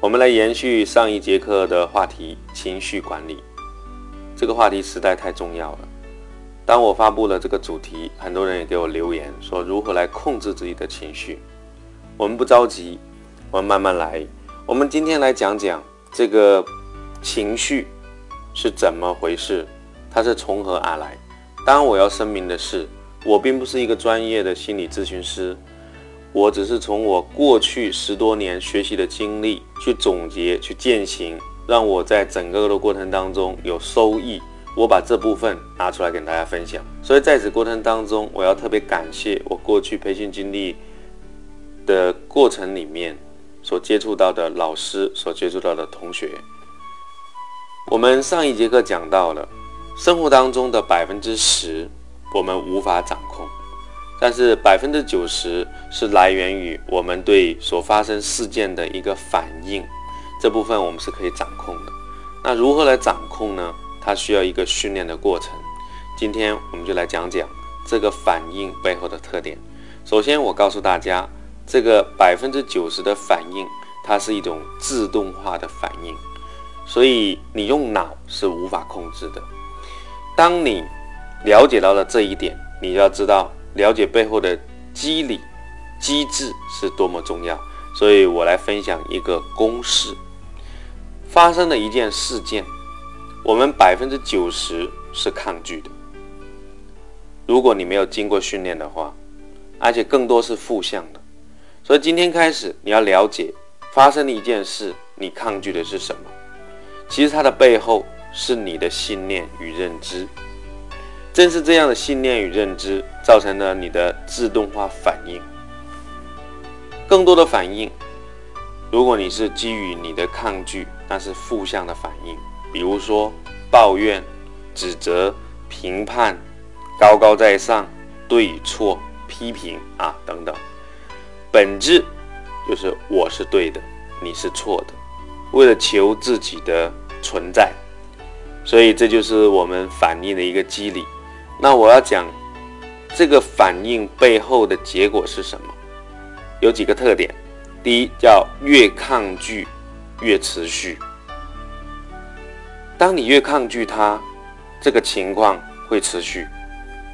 我们来延续上一节课的话题——情绪管理。这个话题实在太重要了。当我发布了这个主题，很多人也给我留言说如何来控制自己的情绪。我们不着急，我们慢慢来。我们今天来讲讲这个情绪是怎么回事，它是从何而来。当然，我要声明的是。我并不是一个专业的心理咨询师，我只是从我过去十多年学习的经历去总结、去践行，让我在整个的过程当中有收益。我把这部分拿出来跟大家分享。所以在此过程当中，我要特别感谢我过去培训经历的过程里面所接触到的老师、所接触到的同学。我们上一节课讲到了生活当中的百分之十。我们无法掌控，但是百分之九十是来源于我们对所发生事件的一个反应，这部分我们是可以掌控的。那如何来掌控呢？它需要一个训练的过程。今天我们就来讲讲这个反应背后的特点。首先，我告诉大家，这个百分之九十的反应，它是一种自动化的反应，所以你用脑是无法控制的。当你了解到了这一点，你就要知道了解背后的机理、机制是多么重要。所以我来分享一个公式：发生的一件事件，我们百分之九十是抗拒的。如果你没有经过训练的话，而且更多是负向的。所以今天开始，你要了解发生的一件事，你抗拒的是什么？其实它的背后是你的信念与认知。正是这样的信念与认知，造成了你的自动化反应。更多的反应，如果你是基于你的抗拒，那是负向的反应，比如说抱怨、指责、评判、高高在上、对错、批评啊等等。本质就是我是对的，你是错的，为了求自己的存在，所以这就是我们反应的一个机理。那我要讲这个反应背后的结果是什么？有几个特点。第一，叫越抗拒越持续。当你越抗拒它，这个情况会持续，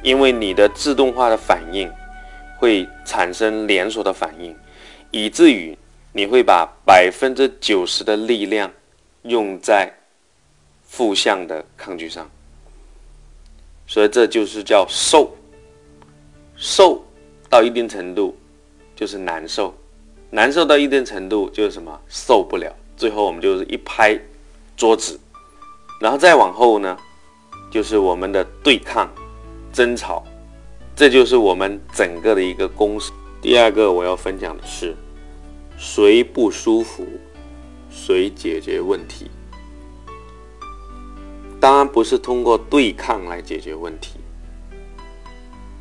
因为你的自动化的反应会产生连锁的反应，以至于你会把百分之九十的力量用在负向的抗拒上。所以这就是叫受，受到一定程度就是难受，难受到一定程度就是什么受不了。最后我们就是一拍桌子，然后再往后呢，就是我们的对抗、争吵，这就是我们整个的一个公式。第二个我要分享的是，谁不舒服，谁解决问题。当然不是通过对抗来解决问题。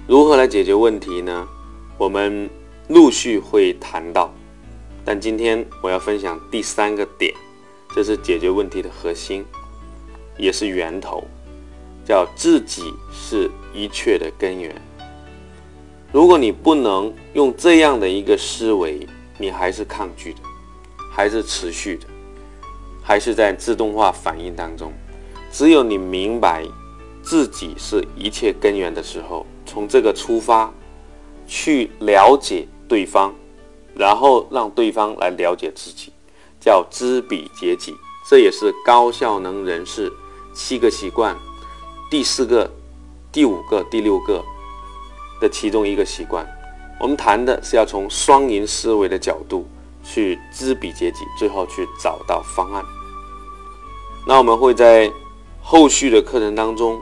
如何来解决问题呢？我们陆续会谈到。但今天我要分享第三个点，这是解决问题的核心，也是源头，叫自己是一切的根源。如果你不能用这样的一个思维，你还是抗拒的，还是持续的，还是在自动化反应当中。只有你明白自己是一切根源的时候，从这个出发去了解对方，然后让对方来了解自己，叫知彼解己。这也是高效能人士七个习惯第四个、第五个、第六个的其中一个习惯。我们谈的是要从双赢思维的角度去知彼解己，最后去找到方案。那我们会在。后续的课程当中，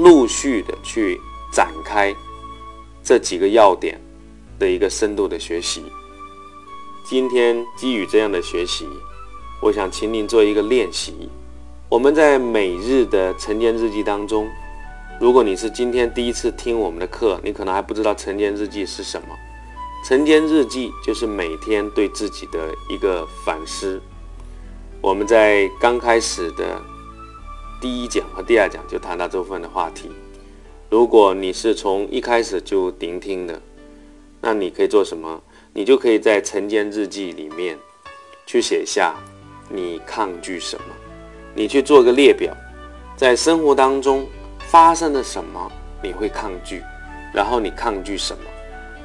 陆续的去展开这几个要点的一个深度的学习。今天基于这样的学习，我想请您做一个练习，我们在每日的晨间日记当中，如果你是今天第一次听我们的课，你可能还不知道晨间日记是什么。晨间日记就是每天对自己的一个反思。我们在刚开始的第一讲和第二讲就谈到这部分的话题。如果你是从一开始就聆听的，那你可以做什么？你就可以在晨间日记里面去写下你抗拒什么，你去做个列表，在生活当中发生了什么你会抗拒，然后你抗拒什么？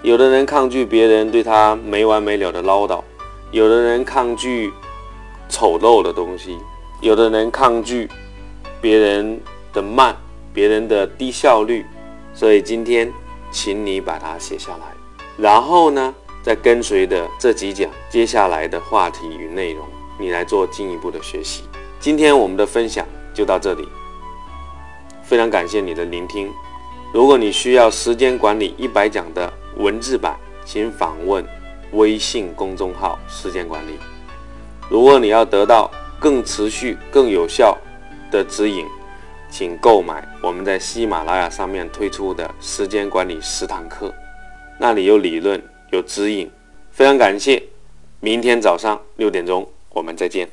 有的人抗拒别人对他没完没了的唠叨，有的人抗拒丑陋的东西，有的人抗拒别人的慢，别人的低效率。所以今天，请你把它写下来，然后呢，再跟随的这几讲接下来的话题与内容，你来做进一步的学习。今天我们的分享就到这里，非常感谢你的聆听。如果你需要时间管理一百讲的文字版，请访问微信公众号“时间管理”。如果你要得到更持续、更有效的指引，请购买我们在喜马拉雅上面推出的时间管理十堂课，那里有理论，有指引。非常感谢，明天早上六点钟我们再见。